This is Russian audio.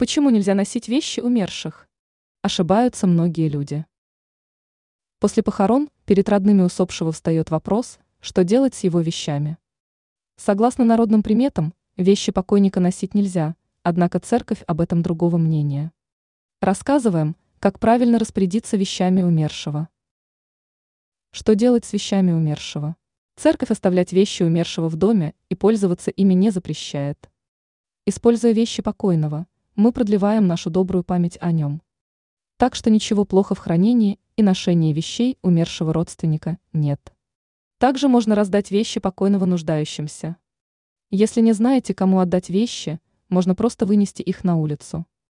Почему нельзя носить вещи умерших? Ошибаются многие люди. После похорон перед родными усопшего встает вопрос, что делать с его вещами. Согласно народным приметам, вещи покойника носить нельзя, однако церковь об этом другого мнения. Рассказываем, как правильно распорядиться вещами умершего. Что делать с вещами умершего? Церковь оставлять вещи умершего в доме и пользоваться ими не запрещает. Используя вещи покойного, мы продлеваем нашу добрую память о нем. Так что ничего плохо в хранении и ношении вещей умершего родственника нет. Также можно раздать вещи покойного нуждающимся. Если не знаете, кому отдать вещи, можно просто вынести их на улицу.